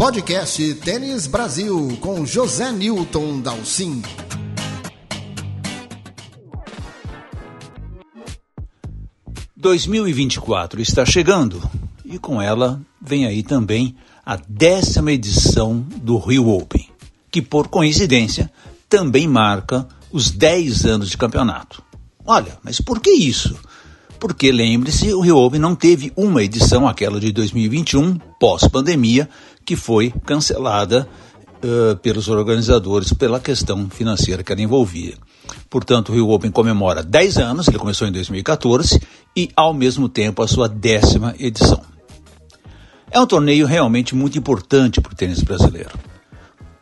Podcast Tênis Brasil com José Newton Dalcin. ...2024 está chegando e com ela vem aí também a décima edição do Rio Open, que por coincidência também marca os 10 anos de campeonato. Olha, mas por que isso? Porque lembre-se, o Rio Open não teve uma edição, aquela de 2021, pós-pandemia, que foi cancelada uh, pelos organizadores pela questão financeira que ela envolvia. Portanto, o Rio Open comemora 10 anos, ele começou em 2014, e ao mesmo tempo a sua décima edição. É um torneio realmente muito importante para o tênis brasileiro.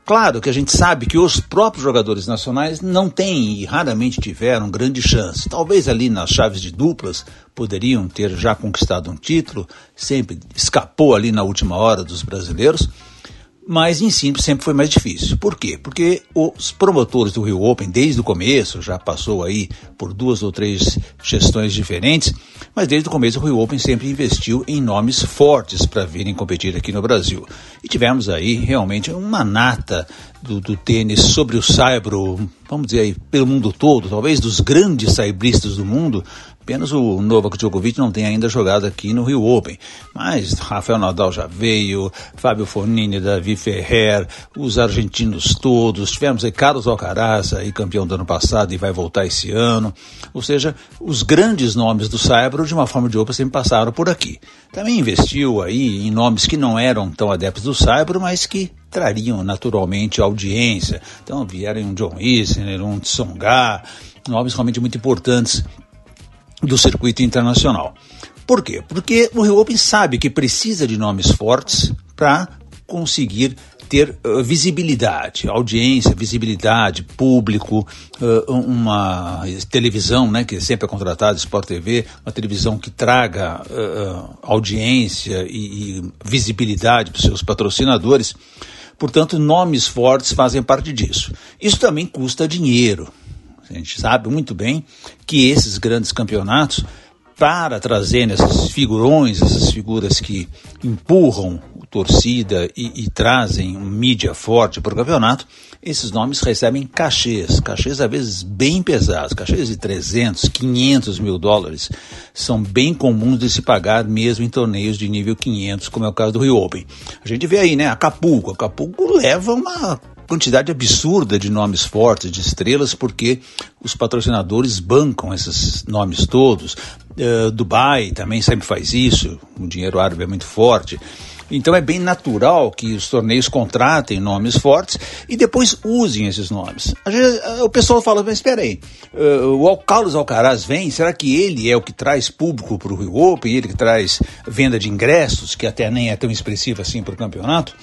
Claro que a gente sabe que os próprios jogadores nacionais não têm e raramente tiveram grande chance. Talvez ali nas chaves de duplas poderiam ter já conquistado um título, sempre escapou ali na última hora dos brasileiros mas em simples sempre foi mais difícil. Por quê? Porque os promotores do Rio Open, desde o começo, já passou aí por duas ou três gestões diferentes, mas desde o começo o Rio Open sempre investiu em nomes fortes para virem competir aqui no Brasil. E tivemos aí realmente uma nata do, do tênis sobre o saibro, vamos dizer aí, pelo mundo todo, talvez dos grandes saibristas do mundo, Apenas o Novak Djokovic não tem ainda jogado aqui no Rio Open. Mas Rafael Nadal já veio, Fábio Fornini, Davi Ferrer, os argentinos todos. Tivemos aí Carlos Alcaraz, aí campeão do ano passado e vai voltar esse ano. Ou seja, os grandes nomes do Saibro, de uma forma ou de outra, sempre passaram por aqui. Também investiu aí em nomes que não eram tão adeptos do Saibro, mas que trariam naturalmente audiência. Então vieram um John Isner, um Tsonga, nomes realmente muito importantes do circuito internacional. Por quê? Porque o Rio Open sabe que precisa de nomes fortes para conseguir ter uh, visibilidade, audiência, visibilidade, público, uh, uma televisão, né, que sempre é contratada, Sport TV, uma televisão que traga uh, audiência e, e visibilidade para os seus patrocinadores. Portanto, nomes fortes fazem parte disso. Isso também custa dinheiro. A gente sabe muito bem que esses grandes campeonatos, para trazer esses figurões, essas figuras que empurram torcida e, e trazem mídia forte para o campeonato, esses nomes recebem cachês, cachês às vezes bem pesados, cachês de 300, 500 mil dólares, são bem comuns de se pagar mesmo em torneios de nível 500, como é o caso do Rio Open. A gente vê aí, né, Acapulco, Acapulco leva uma quantidade absurda de nomes fortes, de estrelas, porque os patrocinadores bancam esses nomes todos. Uh, Dubai também sempre faz isso, o dinheiro árabe é muito forte. Então é bem natural que os torneios contratem nomes fortes e depois usem esses nomes. Vezes, eh, o pessoal fala, mas espera aí, uh, o Carlos Alcaraz vem, será que ele é o que traz público para o Rio Open, ele que traz venda de ingressos, que até nem é tão expressiva assim para o campeonato?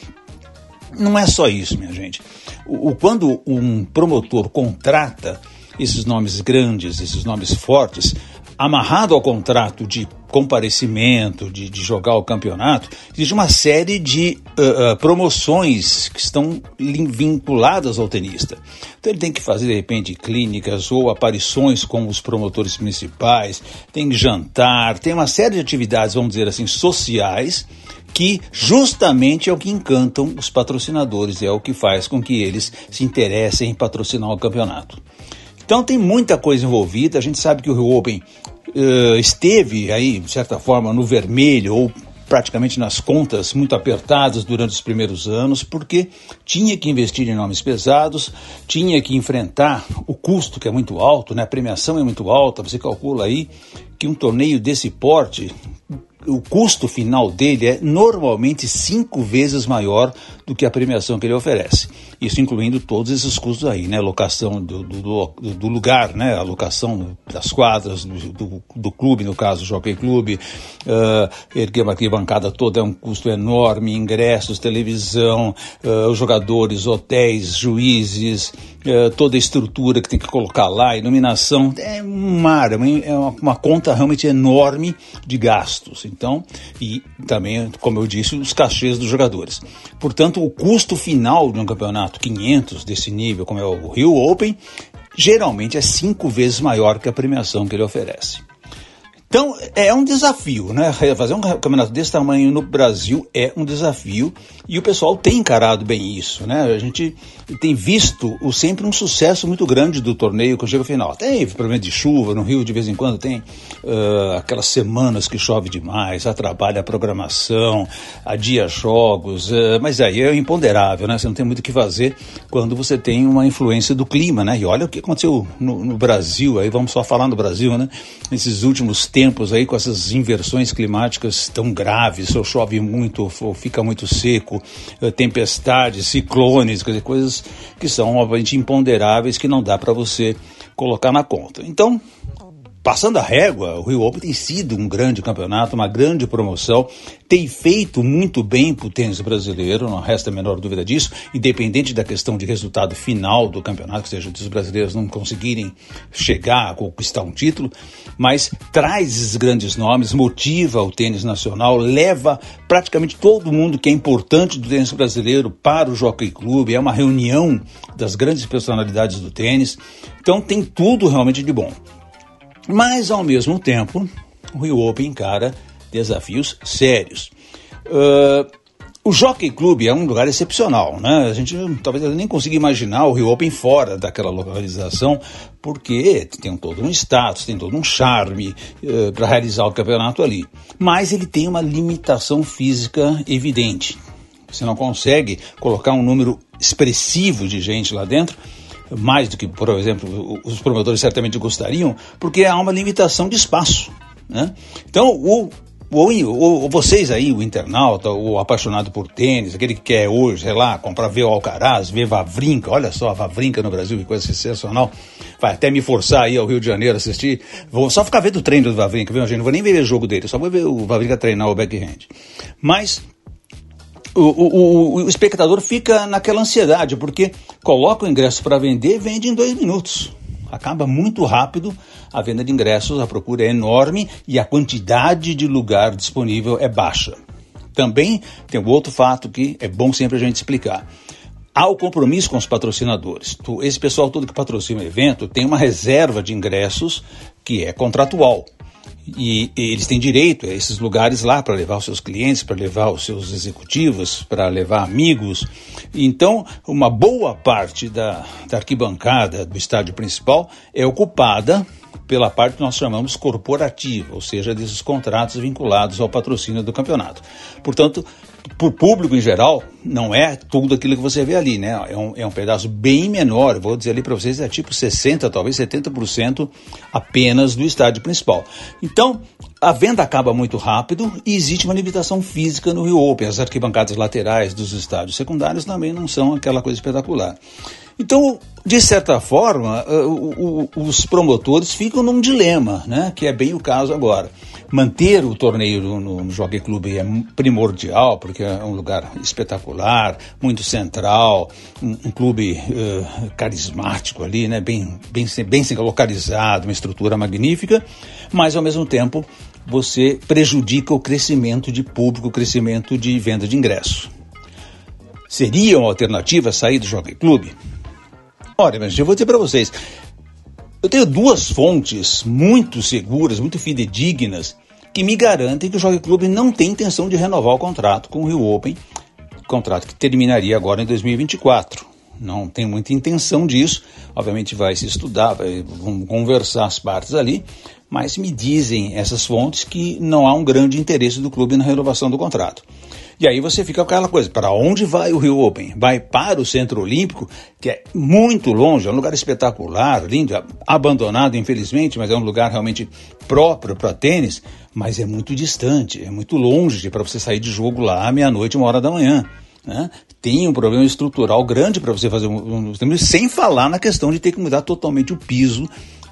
Não é só isso, minha gente. O, o, quando um promotor contrata esses nomes grandes, esses nomes fortes, amarrado ao contrato de comparecimento, de, de jogar o campeonato, existe uma série de uh, uh, promoções que estão vinculadas ao tenista. Então ele tem que fazer, de repente, clínicas ou aparições com os promotores principais, tem jantar, tem uma série de atividades, vamos dizer assim, sociais que justamente é o que encantam os patrocinadores, é o que faz com que eles se interessem em patrocinar o campeonato. Então tem muita coisa envolvida, a gente sabe que o Rio Open uh, esteve aí, de certa forma, no vermelho ou praticamente nas contas muito apertadas durante os primeiros anos, porque tinha que investir em nomes pesados, tinha que enfrentar o custo que é muito alto, né? a premiação é muito alta, você calcula aí que um torneio desse porte o custo final dele é normalmente cinco vezes maior do que a premiação que ele oferece. Isso incluindo todos esses custos aí, né? Locação do, do, do lugar, né? A locação das quadras, do, do clube, no caso, o Jockey Clube, uh, erguer uma arquibancada toda é um custo enorme, ingressos, televisão, uh, jogadores, hotéis, juízes, uh, toda a estrutura que tem que colocar lá, iluminação, é um mar, é uma, é uma conta realmente enorme de gastos. Então, e também, como eu disse, os cachês dos jogadores. Portanto, o custo final de um campeonato 500 desse nível, como é o Rio Open, geralmente é cinco vezes maior que a premiação que ele oferece. Então, é um desafio, né? Fazer um campeonato desse tamanho no Brasil é um desafio e o pessoal tem encarado bem isso, né? A gente tem visto o, sempre um sucesso muito grande do torneio que chega ao final. Tem problema de chuva, no Rio de vez em quando tem uh, aquelas semanas que chove demais, atrapalha a programação, adia jogos, uh, mas aí é imponderável, né? Você não tem muito o que fazer quando você tem uma influência do clima, né? E olha o que aconteceu no, no Brasil, aí vamos só falar no Brasil, né? Nesses últimos tempos aí com essas inversões climáticas tão graves, ou chove muito, ou fica muito seco, eh, tempestades, ciclones, dizer, coisas que são obviamente imponderáveis que não dá para você colocar na conta. Então, passando a régua, o Rio Open tem sido um grande campeonato, uma grande promoção, tem feito muito bem para o tênis brasileiro, não resta a menor dúvida disso, independente da questão de resultado final do campeonato, que seja os brasileiros não conseguirem chegar a conquistar um título, mas traz esses grandes nomes, motiva o tênis nacional, leva praticamente todo mundo que é importante do tênis brasileiro para o Jockey Club, é uma reunião das grandes personalidades do tênis, então tem tudo realmente de bom. Mas, ao mesmo tempo, o Rio Open encara desafios sérios. Uh, o Jockey Club é um lugar excepcional, né? A gente talvez nem consiga imaginar o Rio Open fora daquela localização, porque tem todo um status, tem todo um charme uh, para realizar o campeonato ali. Mas ele tem uma limitação física evidente. Você não consegue colocar um número expressivo de gente lá dentro mais do que, por exemplo, os promotores certamente gostariam, porque há uma limitação de espaço. Né? Então, o, o, o, vocês aí, o internauta, o apaixonado por tênis, aquele que quer hoje, sei lá, comprar ver o Alcaraz, ver Vavrinca, olha só, Vavrinca no Brasil, que coisa sensacional. Vai até me forçar aí ao Rio de Janeiro assistir. Vou só ficar vendo o treino do Vavrinca, viu, gente? Não vou nem ver o jogo dele, só vou ver o Vavrinca treinar o backhand. Mas o, o, o, espectador fica naquela ansiedade, porque coloca o ingresso para vender vende em dois minutos. Acaba muito rápido a venda de ingressos, a procura é enorme e a quantidade de lugar disponível é baixa. Também tem um outro fato que é bom sempre a gente explicar. Há o compromisso com os patrocinadores. Esse pessoal todo que patrocina o evento tem uma reserva de ingressos que é contratual. E, eles têm direito a esses lugares lá para levar os seus clientes, para levar os seus executivos, para levar amigos. Então, uma boa parte da, da arquibancada do estádio principal é ocupada pela parte que nós chamamos corporativa, ou seja, desses contratos vinculados ao patrocínio do campeonato. Portanto, para o público em geral, não é tudo aquilo que você vê ali, né? É um, é um pedaço bem menor, vou dizer ali para vocês, é tipo 60%, talvez 70% apenas do estádio principal. Então, a venda acaba muito rápido e existe uma limitação física no Rio Open. As arquibancadas laterais dos estádios secundários também não são aquela coisa espetacular. Então, de certa forma, uh, os promotores ficam num dilema, né? que é bem o caso agora. Manter o torneio no, no Jockey Club é primordial, porque é um lugar espetacular, muito central, um, um clube uh, carismático ali, né? bem, bem, bem localizado, uma estrutura magnífica, mas ao mesmo tempo você prejudica o crescimento de público, o crescimento de venda de ingresso. Seria uma alternativa sair do Jockey Club? Olha, mas eu vou dizer para vocês, eu tenho duas fontes muito seguras, muito fidedignas, que me garantem que o Jockey Clube não tem intenção de renovar o contrato com o Rio Open, contrato que terminaria agora em 2024. Não tem muita intenção disso, obviamente vai se estudar, vai, vão conversar as partes ali, mas me dizem essas fontes que não há um grande interesse do clube na renovação do contrato. E aí você fica com aquela coisa, para onde vai o Rio Open? Vai para o Centro Olímpico, que é muito longe, é um lugar espetacular, lindo, abandonado infelizmente, mas é um lugar realmente próprio para tênis, mas é muito distante, é muito longe para você sair de jogo lá meia-noite, uma hora da manhã. Né? Tem um problema estrutural grande para você fazer um, um, sem falar na questão de ter que mudar totalmente o piso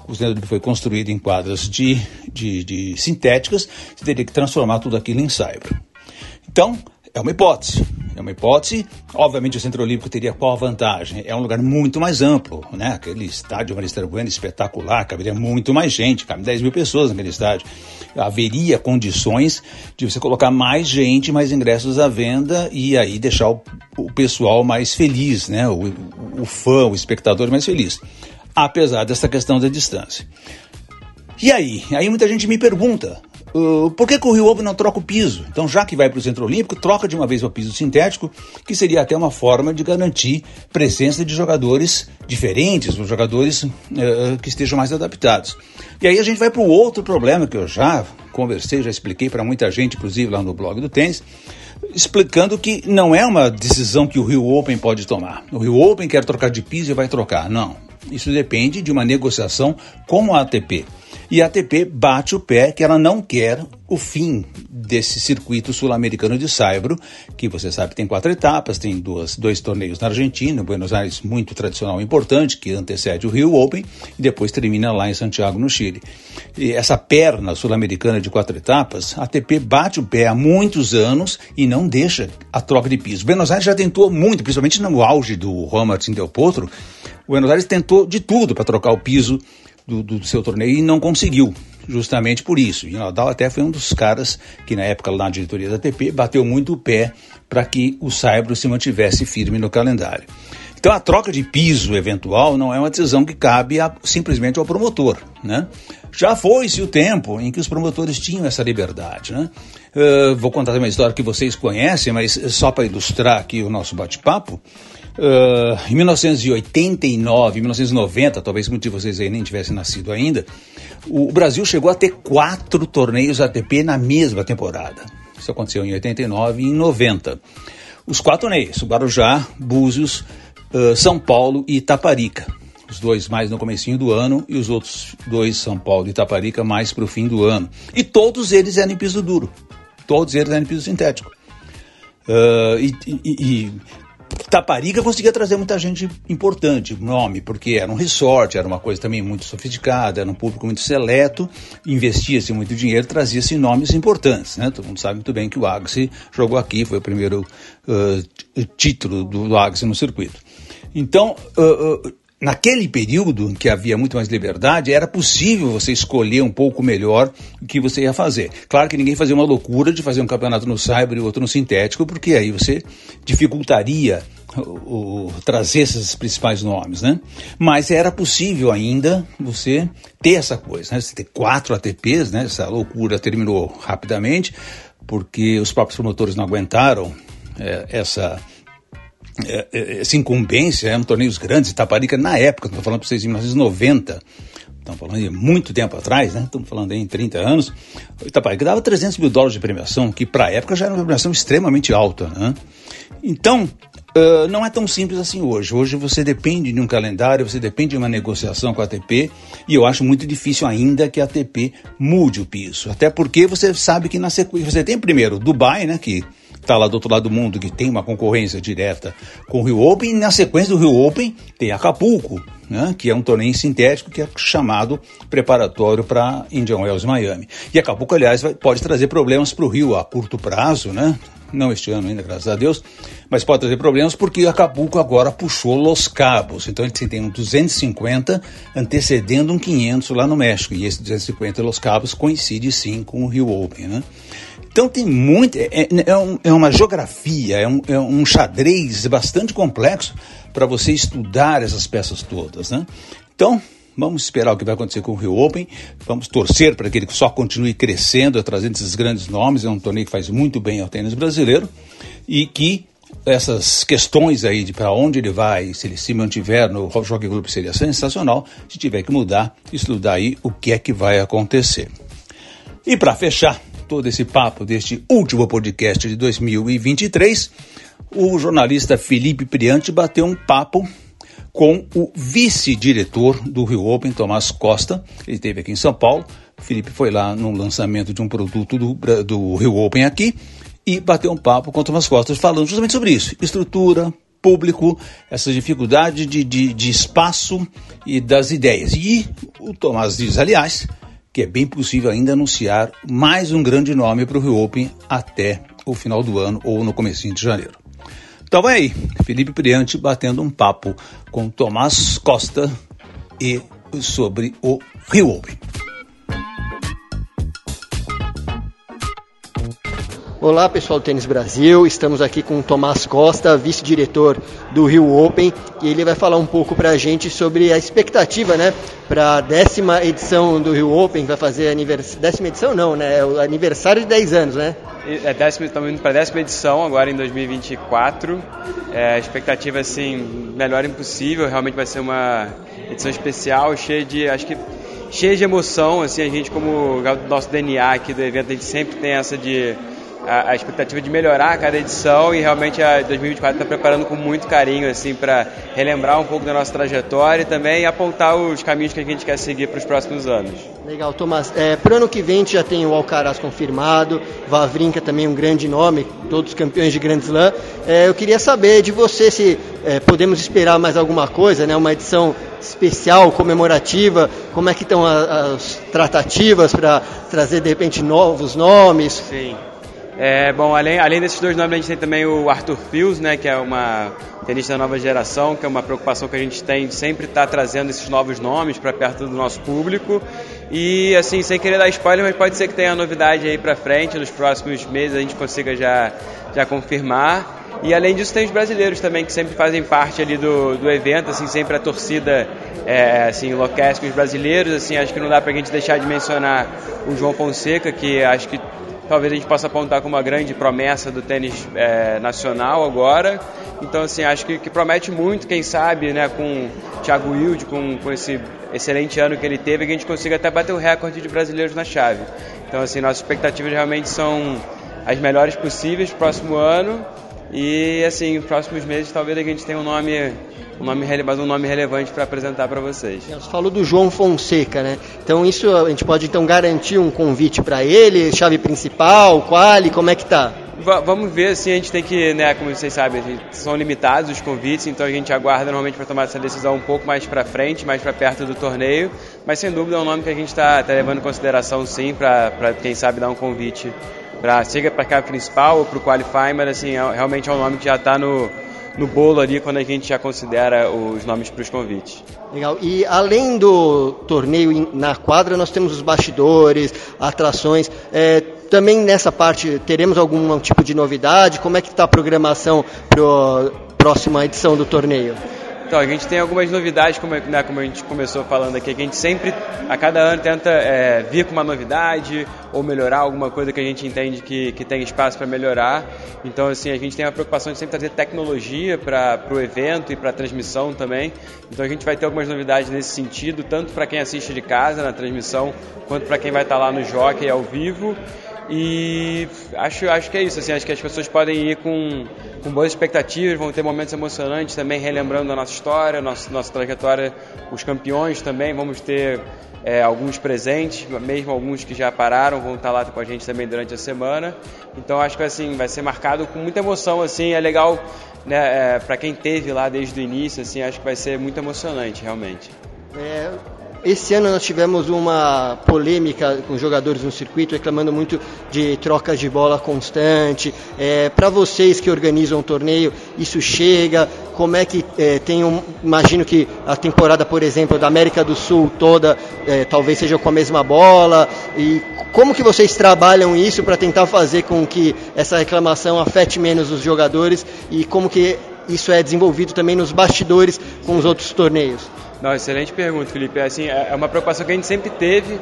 o centro foi construído em quadras de, de, de sintéticas, você teria que transformar tudo aquilo em saibro. Então, é uma hipótese. É uma hipótese. Obviamente, o Centro Olímpico teria qual vantagem? É um lugar muito mais amplo, né? Aquele estádio Maristela Bueno espetacular, caberia muito mais gente, cabe 10 mil pessoas naquele estádio. Haveria condições de você colocar mais gente, mais ingressos à venda e aí deixar o, o pessoal mais feliz, né? O, o fã, o espectador mais feliz. Apesar dessa questão da distância. E aí? Aí muita gente me pergunta, Uh, por que, que, o Rio Open não troca o piso? Então, já que vai para o Centro Olímpico, troca de uma vez o piso sintético, que seria até uma forma de garantir presença de jogadores diferentes, os jogadores uh, que estejam mais adaptados. E aí a gente vai para o outro problema que eu já conversei, já expliquei para muita gente, inclusive lá no blog do tênis, explicando que não é uma decisão que o Rio Open pode tomar. O Rio Open quer trocar de piso e vai trocar. Não. Isso depende de uma negociação com a ATP. E a ATP bate o pé que ela não quer o fim desse circuito sul-americano de saibro, que você sabe tem quatro etapas, tem duas, dois torneios na Argentina, Buenos Aires muito tradicional e importante, que antecede o Rio Open, e depois termina lá em Santiago, no Chile. E essa perna sul-americana de quatro etapas, a ATP bate o pé há muitos anos e não deixa a troca de piso. Buenos Aires já tentou muito, principalmente no auge do Martín Del Potro, o Buenos Aires tentou de tudo para trocar o piso do, do, seu torneio e não conseguiu, justamente por isso. E o Nadal até foi um dos caras que, na época, lá na diretoria da ATP, bateu muito o pé para que o Saibro se mantivesse firme no calendário. Então, a troca de piso eventual não é uma decisão que cabe a, simplesmente ao promotor. Né? Já foi-se o tempo em que os promotores tinham essa liberdade. Né? Uh, vou contar uma história que vocês conhecem, mas só para ilustrar aqui o nosso bate-papo. Uh, em 1989, 1990, talvez muitos de vocês aí nem tivessem nascido ainda, o Brasil chegou a ter quatro torneios ATP na mesma temporada. Isso aconteceu em 89 e em 90. Os quatro torneios, Guarujá, Búzios, uh, São Paulo e Itaparica. Os dois mais no comecinho do ano e os outros dois, São Paulo e Itaparica, mais para o fim do ano. E todos eles eram em piso duro. Todos eles eram em piso sintético. Uh, e, e, e, Taparica conseguia trazer muita gente importante, nome, porque era um resort, era uma coisa também muito sofisticada, era um público muito seleto, investia-se muito dinheiro, trazia-se nomes importantes. Né? Todo mundo sabe muito bem que o Agassi jogou aqui, foi o primeiro uh, título do Agassi no circuito. Então, uh, uh, naquele período em que havia muito mais liberdade, era possível você escolher um pouco melhor o que você ia fazer. Claro que ninguém fazia uma loucura de fazer um campeonato no cyber e outro no sintético, porque aí você dificultaria o, trazer esses principais nomes, né? Mas era possível ainda você ter essa coisa, né? Você ter quatro ATPs, né? Essa loucura terminou rapidamente, porque os próprios promotores não aguentaram é, essa é, é, essa incumbência, eram torneios grandes, Itaparica, na época, estou falando para vocês em 1990, estamos falando de muito tempo atrás, né? Estamos falando aí em 30 anos. Itaparica dava 300 mil dólares de premiação, que para a época já era uma premiação extremamente alta, né? Então, uh, não é tão simples assim hoje. Hoje você depende de um calendário, você depende de uma negociação com a ATP, e eu acho muito difícil ainda que a ATP mude o piso. Até porque você sabe que na sequência, você tem primeiro Dubai, né? Que está lá do outro lado do mundo, que tem uma concorrência direta com o Rio Open, e na sequência do Rio Open tem Acapulco, né, que é um torneio sintético que é chamado preparatório para Indian Wells Miami. E Acapulco, aliás, vai, pode trazer problemas para o Rio a curto prazo, né? Não este ano ainda, graças a Deus, mas pode trazer problemas porque Acapulco agora puxou Los Cabos. Então ele tem um 250 antecedendo um 500 lá no México. E esse 250 Los Cabos coincide sim com o Rio Open, né? Então tem muito, é, é, é, um, é uma geografia, é um, é um xadrez bastante complexo para você estudar essas peças todas, né? Então, vamos esperar o que vai acontecer com o Rio Open, vamos torcer para que ele só continue crescendo, trazendo esses grandes nomes, é um torneio que faz muito bem ao tênis brasileiro. E que essas questões aí de para onde ele vai, se ele se mantiver no Jockey Club seria sensacional, se tiver que mudar, estudar aí o que é que vai acontecer. E para fechar, todo esse papo deste último podcast de 2023, o jornalista Felipe Priante bateu um papo com o vice-diretor do Rio Open, Tomás Costa. Ele esteve aqui em São Paulo. Felipe foi lá no lançamento de um produto do, do Rio Open aqui e bateu um papo com o Tomás Costa falando justamente sobre isso: estrutura, público, essa dificuldade de, de, de espaço e das ideias. E o Tomás diz, aliás, que é bem possível ainda anunciar mais um grande nome para o Rio Open até o final do ano ou no comecinho de janeiro. Então vai aí, Felipe Priante batendo um papo com Tomás Costa e sobre o Rio Open. Olá pessoal do Tênis Brasil, estamos aqui com o Tomás Costa, vice-diretor do Rio Open, e ele vai falar um pouco para a gente sobre a expectativa né, para a décima edição do Rio Open, vai fazer aniversário. Décima edição não, né? É o aniversário de 10 anos, né? É décima, estamos indo para a décima edição agora em 2024. É, expectativa assim, melhor impossível, realmente vai ser uma edição especial, cheia de. acho que cheia de emoção, assim, a gente como nosso DNA aqui do evento, a gente sempre tem essa de a, a, expectativa de melhorar a cada edição e realmente a 2024 está preparando com muito carinho assim para relembrar um pouco da nossa trajetória e também apontar os caminhos que a gente quer seguir para os próximos anos. Legal, Tomás. É, para o ano que vem a gente já tem o Alcaraz confirmado, Vavrinka também um grande nome, todos campeões de Grand Slam. É, eu queria saber de você se é, podemos esperar mais alguma coisa, né? Uma edição especial, comemorativa, como é que estão as, as tratativas para trazer de repente novos nomes? Sim. É, bom, além, além desses dois nomes, a gente tem também o Arthur Fields, né, que é uma tenista da nova geração, que é uma preocupação que a gente tem sempre estar tá trazendo esses novos nomes para perto do nosso público. E, assim, sem querer dar spoiler, mas pode ser que tenha novidade aí para frente, nos próximos meses a gente consiga já, já confirmar. E além disso tem os brasileiros também que sempre fazem parte ali do, do evento, assim, sempre a torcida é, assim, enlouquece com os brasileiros, assim, acho que não dá para a gente deixar de mencionar o João Fonseca, que acho que talvez a gente possa apontar como uma grande promessa do tênis é, nacional agora. Então, assim, acho que, que, promete muito, quem sabe, né, com o Thiago Wilde, com, com esse excelente ano que ele teve, que a gente consiga até bater o recorde de brasileiros na chave. Então, assim, nossas expectativas realmente são as melhores possíveis próximo ano. E, assim, nos próximos meses, talvez a gente tenha um nome um nome, um nome relevante para apresentar para vocês. Você falou do João Fonseca, né? Então isso a gente pode então garantir um convite para ele, chave principal, quali, como é que tá? V vamos ver, assim, a gente tem que, né, como vocês sabem, são limitados os convites, então a gente aguarda normalmente para tomar essa decisão um pouco mais para frente, mais para perto do torneio, mas sem dúvida é um nome que a gente está tá levando em consideração sim, para quem sabe dar um convite para chega para cá principal ou para o qualify, mas assim, é, realmente é um nome que já está no, no bolo ali quando a gente já considera os nomes para os convites. Legal. E além do torneio na quadra, nós temos os bastidores, atrações. É, também nessa parte teremos algum tipo de novidade? Como é que está a programação para a próxima edição do torneio? Então, a gente tem algumas novidades, como, né, como a gente começou falando aqui, que a gente sempre, a cada ano, tenta é, vir com uma novidade ou melhorar alguma coisa que a gente entende que, que tem espaço para melhorar. Então, assim, a gente tem a preocupação de sempre trazer tecnologia para o evento e para a transmissão também. Então, a gente vai ter algumas novidades nesse sentido, tanto para quem assiste de casa na transmissão, quanto para quem vai estar tá lá no Jockey ao vivo. E acho, acho que é isso, assim, acho que as pessoas podem ir com, com boas expectativas, vão ter momentos emocionantes também, relembrando a nossa história, nossa, nossa trajetória, os campeões também, vamos ter é, alguns presentes, mesmo alguns que já pararam, vão estar lá com a gente também durante a semana. Então acho que assim, vai ser marcado com muita emoção, assim, é legal né, é, para quem teve lá desde o início, assim, acho que vai ser muito emocionante, realmente. É, esse ano nós tivemos uma polêmica com jogadores no circuito reclamando muito de trocas de bola constante. É, Para vocês que organizam o torneio, isso chega? Como é que é, tem um. Imagino que a temporada, por exemplo, da América do Sul toda é, talvez seja com a mesma bola. E como que vocês trabalham isso para tentar fazer com que essa reclamação afete menos os jogadores e como que isso é desenvolvido também nos bastidores com os outros torneios? Não, excelente pergunta, Felipe. Assim, é, é uma preocupação que a gente sempre teve.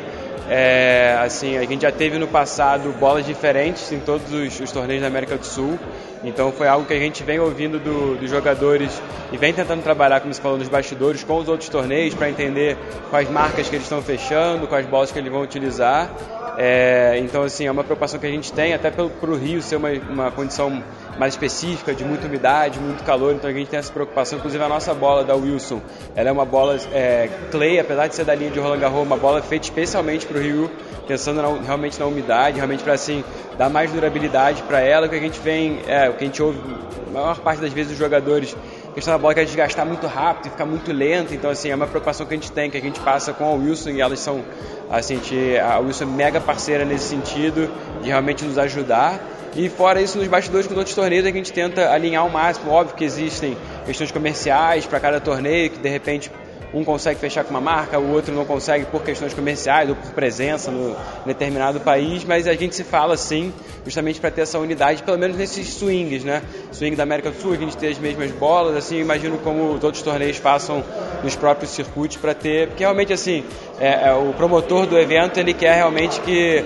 É, assim, a gente já teve no passado bolas diferentes em todos os, os, torneios da América do Sul. Então foi algo que a gente vem ouvindo do, dos jogadores e vem tentando trabalhar, como você falou, nos bastidores com os outros torneios para entender quais marcas que eles estão fechando, quais bolas que eles vão utilizar. É, então, assim, é uma preocupação que a gente tem, até para o Rio ser uma, uma condição mais específica, de muita umidade, muito calor, então a gente tem essa preocupação. Inclusive, a nossa bola da Wilson, ela é uma bola é, clay, apesar de ser da linha de Roland Garros, uma bola feita especialmente para o Rio, pensando na, realmente na umidade, realmente para, assim, dar mais durabilidade para ela, que a gente vem, é, o que a gente ouve, a maior parte das vezes, os jogadores a questão da bola que é desgastar muito rápido e ficar muito lento. Então, assim, é uma preocupação que a gente tem, que a gente passa com a Wilson e elas são, assim, a Wilson é mega parceira nesse sentido de realmente nos ajudar. E fora isso, nos bastidores com outros torneios, a gente tenta alinhar ao máximo. Óbvio que existem questões comerciais para cada torneio, que de repente um consegue fechar com uma marca, o outro não consegue por questões comerciais ou por presença no determinado país, mas a gente se fala sim, justamente para ter essa unidade, pelo menos nesses swings, né? Swing da América do Sul, a gente tem as mesmas bolas, assim, imagino como todos os torneios passam nos próprios circuitos para ter, porque realmente assim, é, é, o promotor do evento ele quer realmente que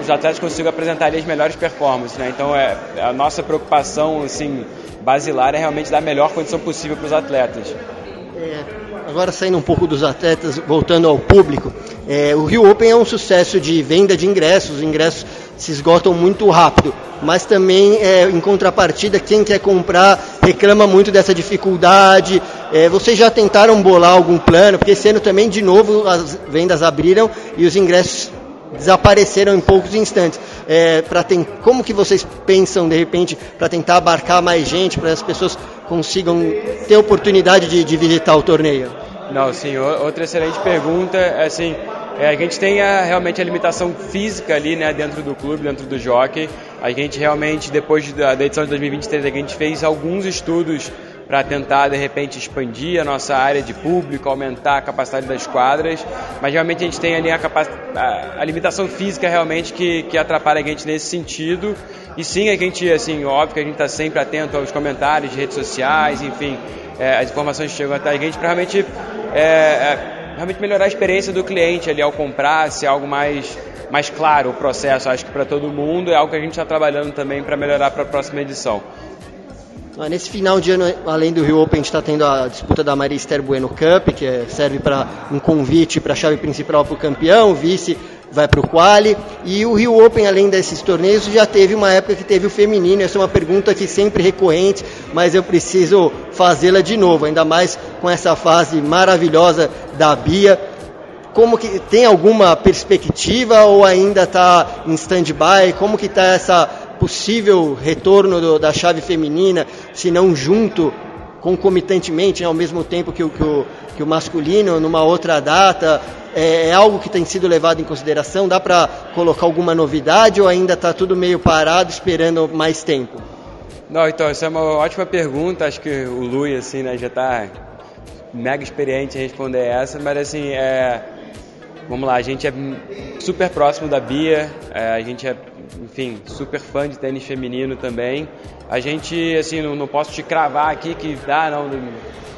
os atletas consigam apresentar as melhores performances, né? Então é a nossa preocupação assim basilar é realmente dar a melhor condição possível para os atletas. É, agora saindo um pouco dos atletas, voltando ao público, é, o Rio Open é um sucesso de venda de ingressos, os ingressos se esgotam muito rápido, mas também é, em contrapartida quem quer comprar reclama muito dessa dificuldade. É, vocês já tentaram bolar algum plano? Porque esse ano também de novo as vendas abriram e os ingressos desapareceram em poucos instantes. É, para como que vocês pensam de repente para tentar abarcar mais gente, para as pessoas consigam ter oportunidade de, de, visitar o torneio? Não, sim. Outra excelente pergunta, é assim, é, a gente tem a, realmente a limitação física ali, né, dentro do clube, dentro do jockey. A gente realmente, depois da, da edição de 2023, a gente fez alguns estudos para tentar de repente expandir a nossa área de público, aumentar a capacidade das quadras, mas realmente a gente tem ali a, a, limitação física realmente que, que atrapalha a gente nesse sentido. E sim, a gente, assim, óbvio que a gente está sempre atento aos comentários de redes sociais, enfim, é, as informações que chegam até a gente para realmente, é, é, realmente melhorar a experiência do cliente ali ao comprar, ser algo mais mais claro o processo, acho que para todo mundo, é algo que a gente está trabalhando também para melhorar para a próxima edição. Nesse final de ano, além do Rio Open, a gente está tendo a disputa da Maria Esther Bueno Cup, que é, serve para um convite para a chave principal para o campeão, vice vai para o quali. E o Rio Open, além desses torneios, já teve uma época que teve o feminino. Essa é uma pergunta que sempre recorrente, mas eu preciso fazê-la de novo, ainda mais com essa fase maravilhosa da Bia. Como que tem alguma perspectiva ou ainda está em stand-by? Como que está essa possível retorno do, da chave feminina, se não junto, concomitantemente, né, ao mesmo tempo que o, que o, que o masculino, numa outra data, é, é, algo que tem sido levado em consideração? Dá para colocar alguma novidade ou ainda está tudo meio parado esperando mais tempo? Não, então, essa é uma ótima pergunta. Acho que o Lui, assim, né, já está mega experiente em responder essa, mas assim, é, vamos lá, a gente é super próximo da Bia, é, a gente é enfim, super fã de tênis feminino também. A gente, assim, não, não posso te cravar aqui que dá, não,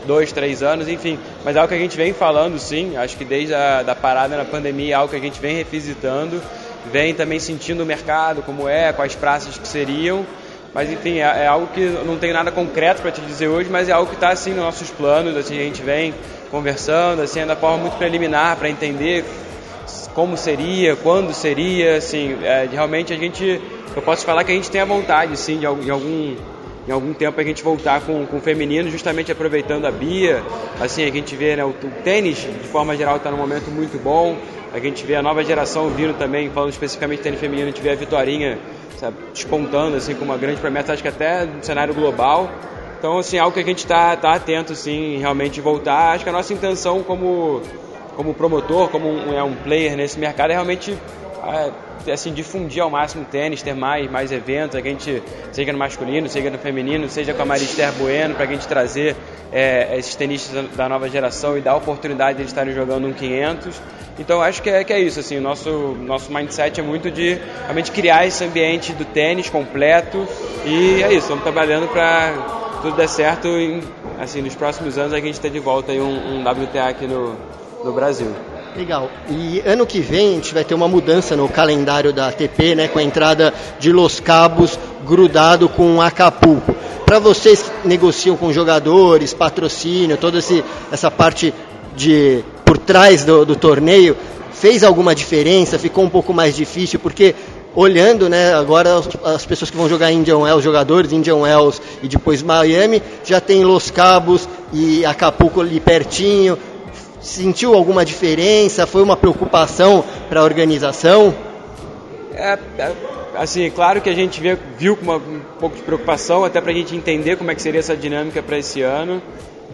dois, três anos, enfim, mas é algo que a gente vem falando, sim. Acho que desde a da parada na pandemia é algo que a gente vem revisitando, vem também sentindo o mercado, como é, quais praças que seriam. Mas enfim, é, é algo que não tenho nada concreto para te dizer hoje, mas é algo que está assim nos nossos planos, assim, a gente vem conversando, assim, da forma muito preliminar para entender como seria, quando seria, assim, é, realmente a gente, eu posso falar que a gente tem a vontade, sim, de em algum em algum tempo a gente voltar com, com o feminino, justamente aproveitando a Bia, assim, a gente vê né, o, o tênis, de forma geral, está num momento muito bom, a gente vê a nova geração vindo também, falando especificamente de tênis feminino, a gente vê a Vitorinha sabe, despontando, assim, com uma grande promessa, acho que até no cenário global, então, assim, algo que a gente está tá atento, sim, realmente voltar, acho que a nossa intenção como como promotor, como um, é um player nesse mercado, é realmente é, assim, difundir ao máximo o tênis, ter mais, mais eventos, a gente, seja no masculino, seja no feminino, seja com a Marister Bueno, para a gente trazer é, esses tenistas da nova geração e dar a oportunidade de eles estarem jogando um 500. Então acho que é, que é isso, assim, o nosso, nosso mindset é muito de realmente criar esse ambiente do tênis completo e é isso, estamos trabalhando para tudo dar certo e assim, nos próximos anos a gente ter de volta aí um, um WTA aqui no, no Brasil. Legal. E ano que vem a gente vai ter uma mudança no calendário da ATP, né, com a entrada de Los Cabos grudado com Acapulco. Para vocês que negociam com jogadores, patrocínio, toda esse, essa parte de por trás do, do torneio, fez alguma diferença? Ficou um pouco mais difícil? Porque olhando, né, agora as pessoas que vão jogar Indian Wells, jogadores Indian Wells e depois Miami, já tem Los Cabos e Acapulco ali pertinho, sentiu alguma diferença? Foi uma preocupação para a organização? É, é, assim, claro que a gente vê, viu com uma, um pouco de preocupação, até para a gente entender como é que seria essa dinâmica para esse ano.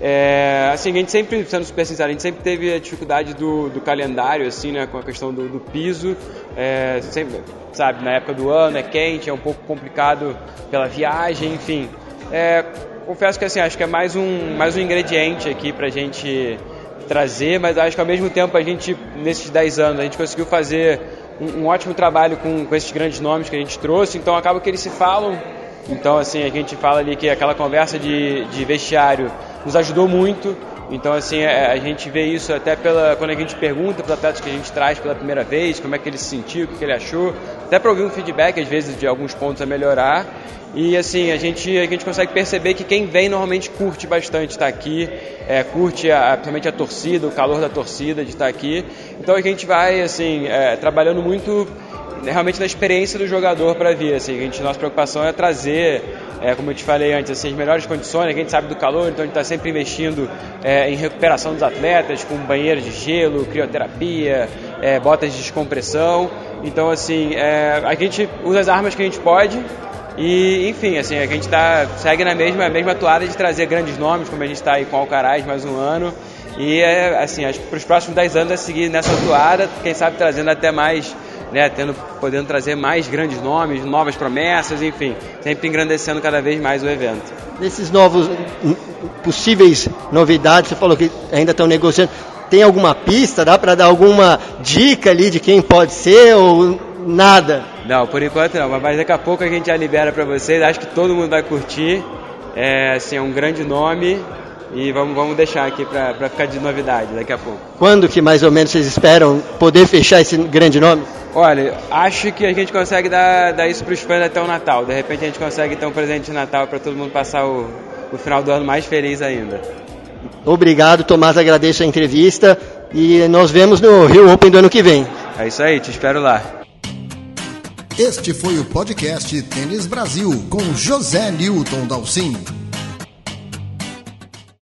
É, assim, a gente sempre, sendo super sincero, a gente sempre teve a dificuldade do, do calendário, assim, né, com a questão do, do piso. É, sempre, sabe, na época do ano é quente, é um pouco complicado pela viagem, enfim. É, confesso que assim, acho que é mais um, mais um ingrediente aqui para a gente trazer, mas acho que ao mesmo tempo a gente, nesses 10 anos, a gente conseguiu fazer um, um ótimo trabalho com, com esses grandes nomes que a gente trouxe, então acaba que eles se falam. Então, assim, a gente fala ali que aquela conversa de, de vestiário nos ajudou muito. Então, assim, é, a gente vê isso até pela, quando a gente pergunta para os atletas que a gente traz pela primeira vez, como é que ele se sentiu, o que ele achou, até para ouvir um feedback, às vezes, de alguns pontos a melhorar. E assim, a gente, a gente consegue perceber que quem vem normalmente curte bastante estar aqui, é, curte a, principalmente a torcida, o calor da torcida de estar aqui. Então a gente vai assim, é, trabalhando muito realmente na experiência do jogador para vir. Assim, a gente, nossa preocupação é trazer, é, como eu te falei antes, assim, as melhores condições. A gente sabe do calor, então a gente está sempre investindo é, em recuperação dos atletas, com banheiros de gelo, crioterapia, é, botas de descompressão. Então, assim, é, a gente usa as armas que a gente pode e, enfim, assim, a gente tá, segue na mesma, mesma toada de trazer grandes nomes, como a gente está aí com Alcaraz mais um ano. E, é, assim, para os próximos 10 anos é seguir nessa toada, quem sabe trazendo até mais, né, tendo, podendo trazer mais grandes nomes, novas promessas, enfim, sempre engrandecendo cada vez mais o evento. Nesses novos possíveis novidades, você falou que ainda estão negociando, tem alguma pista, dá para dar alguma dica ali de quem pode ser ou nada? Não, por enquanto não, mas daqui a pouco a gente já libera para vocês. Acho que todo mundo vai curtir. É, assim, é um grande nome e vamos, vamos deixar aqui para ficar de novidade daqui a pouco. Quando que mais ou menos vocês esperam poder fechar esse grande nome? Olha, acho que a gente consegue dar, dar isso para os fãs até o Natal. De repente a gente consegue ter um presente de Natal para todo mundo passar o, o final do ano mais feliz ainda. Obrigado, Tomás. Agradeço a entrevista e nós vemos no Rio Open do ano que vem. É isso aí, te espero lá. Este foi o podcast Tênis Brasil com José Newton Dalcin.